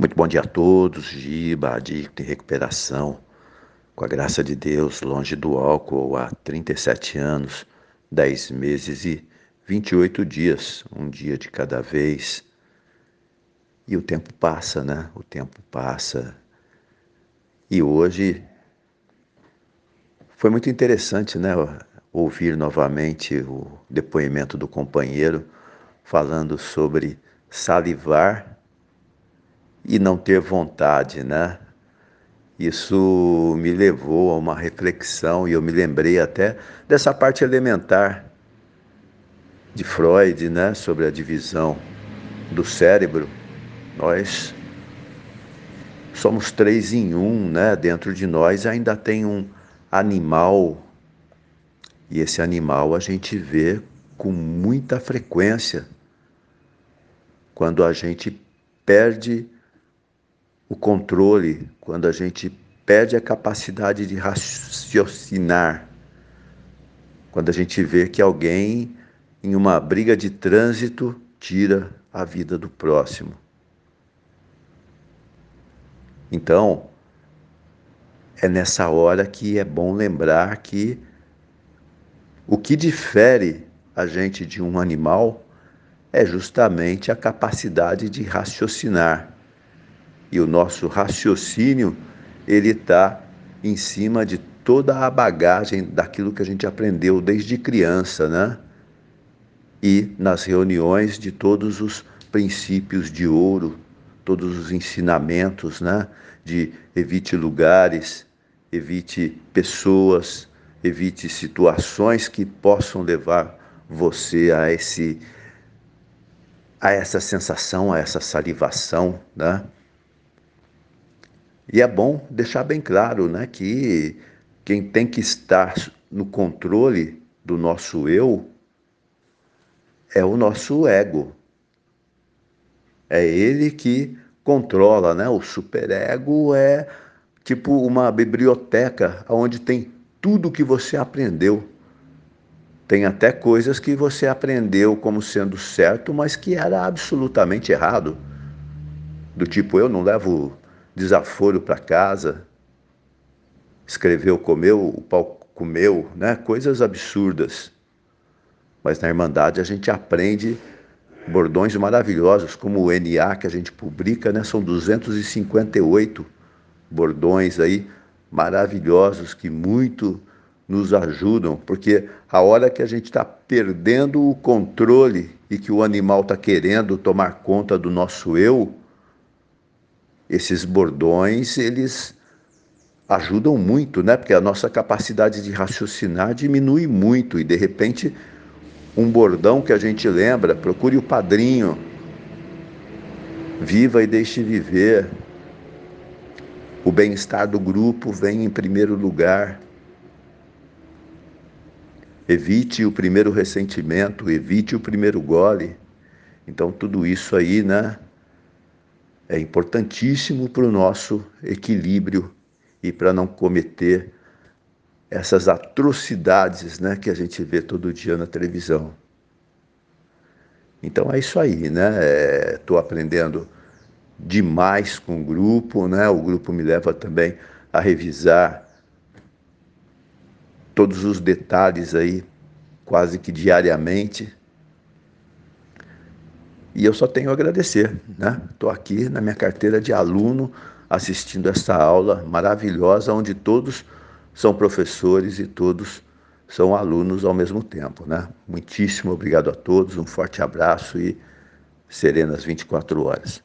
Muito bom dia a todos, Giba, adicto em recuperação, com a graça de Deus, longe do álcool há 37 anos, 10 meses e 28 dias, um dia de cada vez. E o tempo passa, né? O tempo passa. E hoje foi muito interessante, né? Ouvir novamente o depoimento do companheiro falando sobre salivar e não ter vontade, né? Isso me levou a uma reflexão e eu me lembrei até dessa parte elementar de Freud, né, sobre a divisão do cérebro. Nós somos três em um, né? Dentro de nós ainda tem um animal e esse animal a gente vê com muita frequência quando a gente perde o controle, quando a gente perde a capacidade de raciocinar, quando a gente vê que alguém, em uma briga de trânsito, tira a vida do próximo. Então, é nessa hora que é bom lembrar que o que difere a gente de um animal é justamente a capacidade de raciocinar e o nosso raciocínio ele está em cima de toda a bagagem daquilo que a gente aprendeu desde criança, né? E nas reuniões de todos os princípios de ouro, todos os ensinamentos, né? De evite lugares, evite pessoas, evite situações que possam levar você a esse a essa sensação, a essa salivação, né? E é bom deixar bem claro né, que quem tem que estar no controle do nosso eu é o nosso ego. É ele que controla, né? O superego é tipo uma biblioteca onde tem tudo que você aprendeu. Tem até coisas que você aprendeu como sendo certo, mas que era absolutamente errado. Do tipo, eu não levo desaforo para casa, escreveu, comeu, o pau comeu, né? coisas absurdas. Mas na Irmandade a gente aprende bordões maravilhosos, como o NA que a gente publica, né? são 258 bordões aí maravilhosos que muito nos ajudam, porque a hora que a gente está perdendo o controle e que o animal está querendo tomar conta do nosso eu, esses bordões, eles ajudam muito, né? Porque a nossa capacidade de raciocinar diminui muito e de repente um bordão que a gente lembra, procure o padrinho. Viva e deixe viver. O bem-estar do grupo vem em primeiro lugar. Evite o primeiro ressentimento, evite o primeiro gole. Então tudo isso aí, né? É importantíssimo para o nosso equilíbrio e para não cometer essas atrocidades né, que a gente vê todo dia na televisão. Então é isso aí, né? Estou é, aprendendo demais com o grupo, né? O grupo me leva também a revisar todos os detalhes aí, quase que diariamente. E eu só tenho a agradecer, né? Estou aqui na minha carteira de aluno assistindo essa aula maravilhosa, onde todos são professores e todos são alunos ao mesmo tempo, né? Muitíssimo obrigado a todos, um forte abraço e serenas 24 horas.